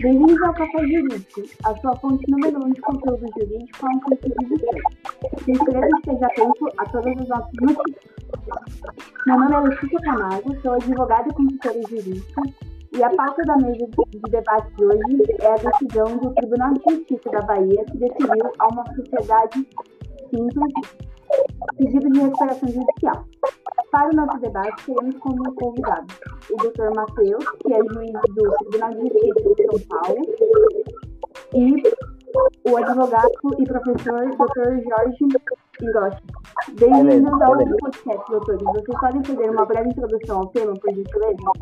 Bem-vindos ao Café Jurídico, a sua fonte número um de conteúdo jurídico a um preço de. Se inscreva e esteja atento a todas as nossas notícias. Meu nome é Letícia Camargo, sou advogada e consultora jurídica, e a pauta da mesa de debate de hoje é a decisão do Tribunal de Justiça da Bahia que decidiu a uma sociedade simples pedido de recuperação judicial. Para o nosso debate, teremos como convidado o Dr. Matheus, que é juiz do Tribunal de Justiça de São Paulo, e o advogado e professor Dr. Jorge Hiroshi. Bem-vindos ao podcast, doutores. Vocês podem fazer uma breve introdução ao tema, por gentileza?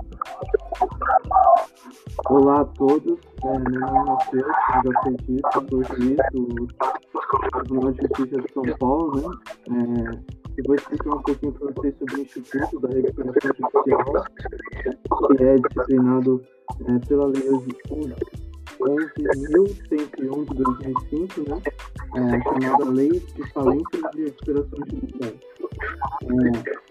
Olá a todos, é, meu nome é Matheus, sou cientista, sou juiz do Tribunal de Justiça de São Paulo, né? É, e vou explicar um pouquinho para vocês sobre o Instituto da Recuperação Judicial, que é disciplinado é, pela Lei 11.101 de 2005, né? É, chamada Lei de Falência de Recuperação Judicial. É,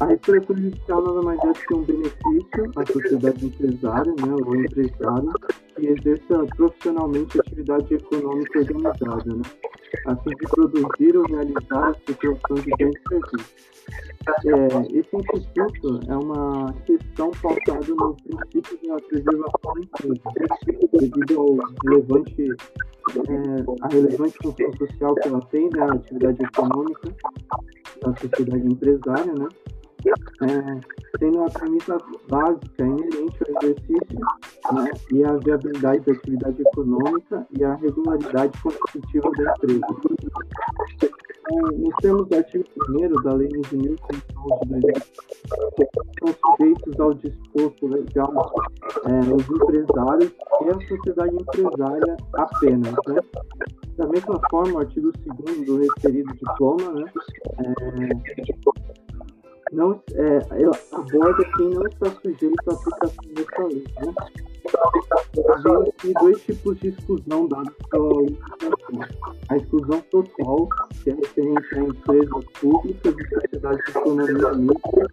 a recuperação judicial nada mais é que um benefício à sociedade empresária, né, ou empresário, que exerça profissionalmente atividade econômica organizada, né, a fim de produzir ou realizar a situação de bens. É, esse instituto é uma questão pautada no princípio da preservação da empresa, devido ao relevante, é, a relevante função social que ela tem, né, a atividade econômica da sociedade empresária, né, é, tendo a premissa básica inerente ao exercício né, e a viabilidade da atividade econômica e a regularidade constitutiva da empresa. Então, nos termos do artigo 1 da Lei 11.111 de 2000, são sujeitos ao disposto legal é, os empresários e a sociedade empresária apenas. Né? Da mesma forma, o artigo 2 do referido diploma né, é, não, é, aborda quem não está sujeito à aplicação dessa lei. Né? Havia dois tipos de exclusão dados pela. A exclusão total, que é referente a empresas públicas e sociedades de economia mista,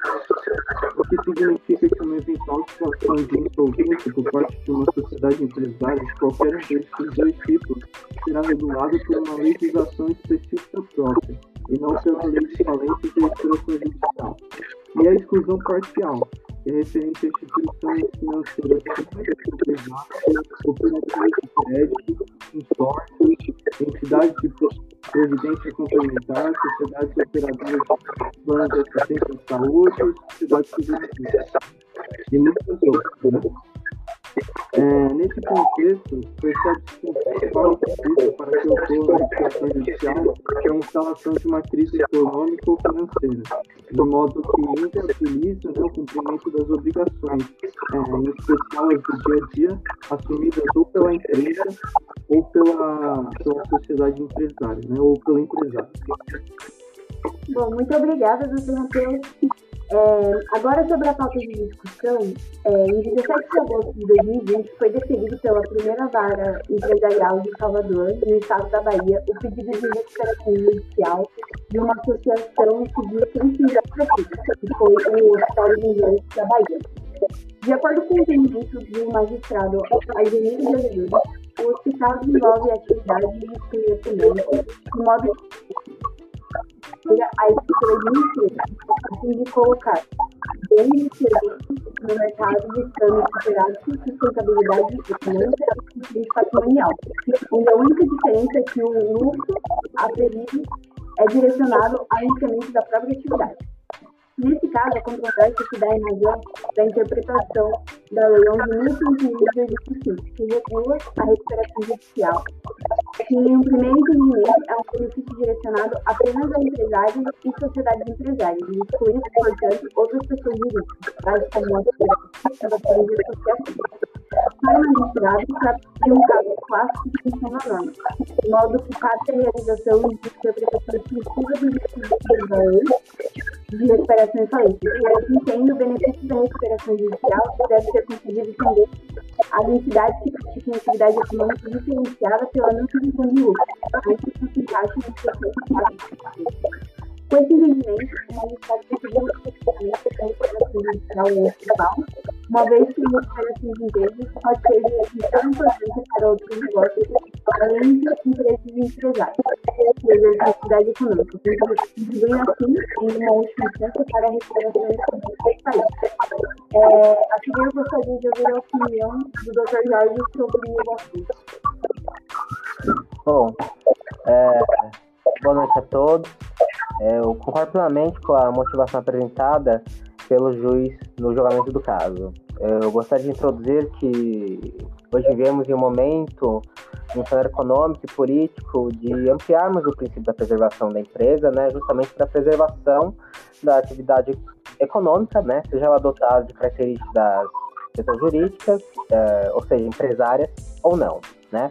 o que significa que uma eventual situação de insolvência por parte de uma sociedade empresária de qualquer um desses dois tipos será regulada por uma legislação específica própria e não pela lei de falência e. E a exclusão parcial, é referente a instituições financeiras cooperativas de crédito, consórcios, entidades de previdência complementar, sociedades operadoras de planos de assistência saúde, sociedades civis e muitas outras. Né? É, nesse contexto, percebe-se que o requisito para que ocorra a recuperação judicial é a instalação de uma crise econômica ou financeira, de modo que inviabilize né, o cumprimento das obrigações, é, em especial as do dia a dia, assumidas ou pela empresa ou pela, pela sociedade empresária, né, ou pelo empresário. Bom, muito obrigada, doutor Matheus. É, agora sobre a pauta de discussão, é, em 17 de agosto de 2020 foi deferido pela primeira vara empresarial de Salvador, no estado da Bahia, o pedido de recuperação judicial de uma associação civil sem fins lucrativos, que foi o Hospital de Engenheiros da Bahia. De acordo com o entendimento do magistrado Argenino de Azevedo, o hospital desenvolve atividade de cunho econômico, de modo a estrutura administrativa, a fim de colocar bens e serviços no mercado superar a sustentabilidade econômica e patrimonial, onde a única diferença é que o lucro aferido é direcionado ao incremento da própria atividade. Nesse caso, a controvérsia se dá em razão da interpretação da Lei 11.505, que regula a recuperação judicial, que, em um primeiro entendimento, é um benefício direcionado apenas a empresários e sociedades empresárias, excluindo, portanto, outras pessoas jurídicas, tais como as fundações e associações. Para o magistrado, trata-se de um caso clássico de função da norma, de modo que parte a realização de interpretação exclusiva dos dispositivos da lei de recuperação e falência. E assim sendo, o benefício da recuperação judicial deve ser concedido também às entidades que praticam atividade econômica diferenciada pela não divisão de lucro, mas que se encaixam no processo com esse entendimento, o magistrado decidiu especificamente a recuperação judicial nacional uma vez que as operações de empresas pode ser de tão importante para outros negócios, além de empresas e empresários, que exercem atividade econômica, contribuindo assim em uma última instância para a restauração do país. É, a eu gostaria de ouvir a opinião do Dr. Jorge sobre o assunto. Bom, é, boa noite a todos. É, eu concordo plenamente com a motivação apresentada pelo juiz no julgamento do caso. Eu gostaria de introduzir que hoje vivemos em um momento, um cenário econômico e político, de ampliarmos o princípio da preservação da empresa, né, justamente para a preservação da atividade econômica, né, seja ela dotada de características das pessoas jurídicas, é, ou seja, empresárias ou não, né.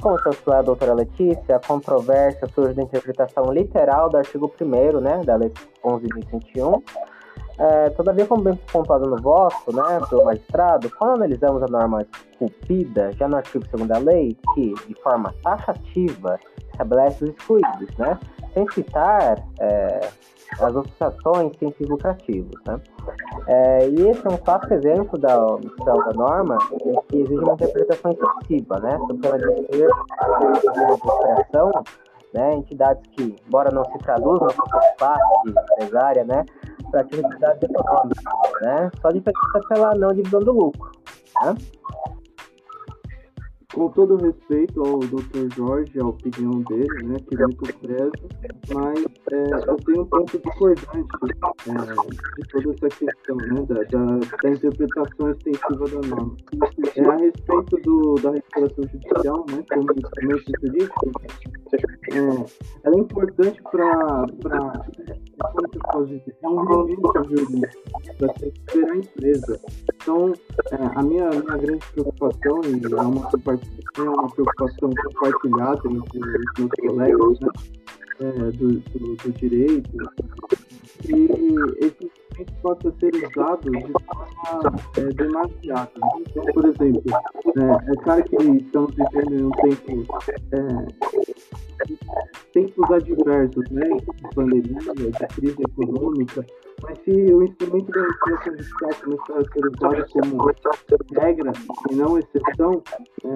Como a doutora Letícia, a controvérsia surge da interpretação literal do artigo 1 né, da Lei 11.101. É, todavia, como bem pontuado no voto né, pelo magistrado, quando analisamos a norma esculpida, já no artigo 2 da lei, que, de forma taxativa, estabelece os excluídos, né, sem citar é, as associações sem fins lucrativos. Né? É, e esse é um clássico exemplo da da norma que exige uma interpretação excessiva, né? Sobre ela dizer de operação, né? Entidades que, embora não se traduzam como parte empresária, né? Para atividades econômicas, né? Só diferença pela não divisão do lucro, né? com todo respeito ao Dr. Jorge, a opinião dele, né, que muito prezo, mas é, eu tenho um ponto discordante é, de toda essa questão, né, da, da, da, interpretação extensiva da norma. É a respeito do, da recuperação judicial, né, como instrumento jurídico, é, ela é importante para é um registro jurídico para se recuperar a empresa. Então, é, a minha, minha grande preocupação, e é uma, é uma preocupação compartilhada entre os meus colegas né, é, do, do, do, direito, que esse instrumento possa ser usado de forma é, demasiada. Então, por exemplo, é, é claro que estamos vivendo em um tempo é, tempos adversos, né, de pandemia, de crise econômica, mas se o instrumento da recuperação fiscal começar a ser como regra e não exceção, é,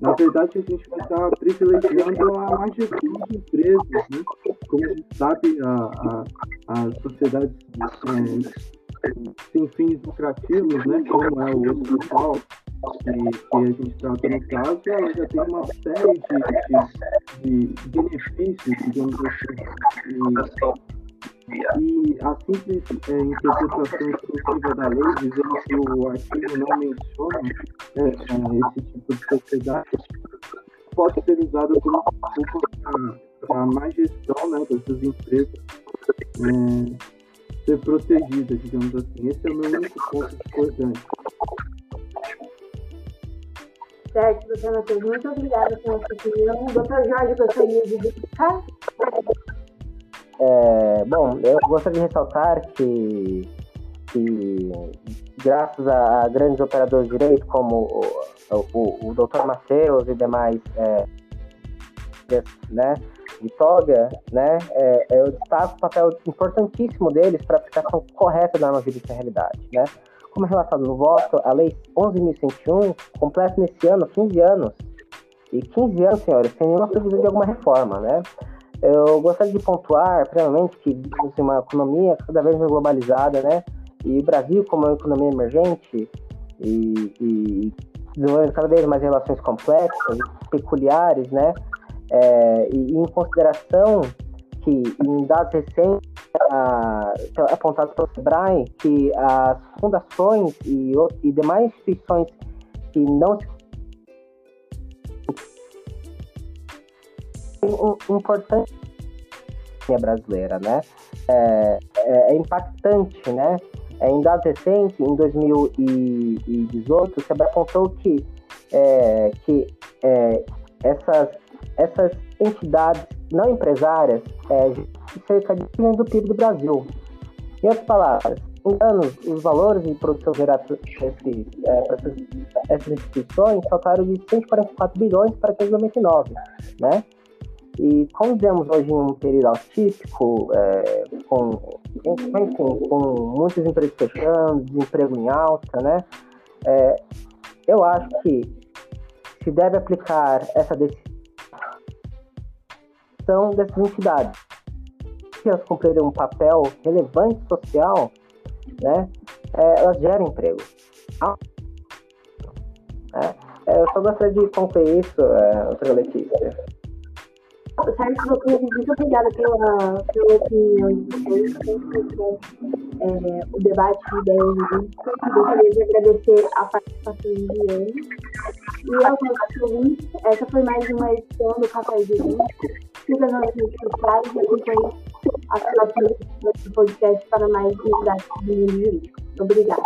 na verdade a gente vai estar privilegiando a gestão de empresas, né? Como a gente sabe, a, a, a sociedade é, sem fins lucrativos, né, como é o hospital, que, a gente trata no caso, ela já tem uma série de, de, de benefícios, digamos assim, e, e a simples é, interpretação exclusiva da lei, dizendo que o artigo não menciona é, é, esse tipo de sociedade, pode ser usado como desculpa para a má gestão né, dessas empresas é, ser protegida, digamos assim. Esse é o meu único ponto discordante. Doutor Matheus, muito obrigada pela sua opinião. Doutor Jorge, gostaria de explicar? É, bom, eu gostaria de ressaltar que, que graças a, a grandes operadores de direito, como o, o, o doutor Matheus e demais é, né, de toga, né, é, eu destaco o papel importantíssimo deles para a aplicação correta da norma jurídica realidade, né. Como relatado no voto, a Lei 11.101 completa nesse ano 15 anos. E 15 anos, senhores, sem nenhuma previsão de alguma reforma, né? Eu gostaria de pontuar, primeiramente, que vivemos em uma economia cada vez mais globalizada, né? E o Brasil, como uma economia emergente e, e desenvolvendo cada vez mais relações complexas, peculiares, né? É, e, e, em consideração que, em dados recentes apontados pelo SEBRAE, que as fundações e, e demais instituições que não se importante brasileira, né? É, é, é, impactante, né? É, em dados recentes, em 2018, o SEBRAE apontou que, é, que é, essas, essas entidades não empresárias é, cerca de 1 do PIB do Brasil. Em outras palavras, em anos, os valores de produção gerados por esses, é, essas, essas instituições saltaram de 144 bilhões para 2009, né? E como vivemos hoje em um período atípico, é, com, enfim, com muitos empregos fechando, desemprego em alta, né? É, eu acho que se deve aplicar essa decisão dessas entidades. Elas cumprirem um papel relevante social, né, é, elas geram emprego. É, é, eu só gostaria de concluir isso, é, doutora Letícia. Sérgio, doutor, muito obrigada pela, pela opinião de vocês, é, o debate de ideias jurídicas. Gostaria de agradecer a participação de Diane. E aos nossos ouvintes, essa foi mais uma edição do Café Jurídico. Siga nas redes sociais e acompanhe as próximas do podcast para mais novidades do mundo jurídico. Obrigada.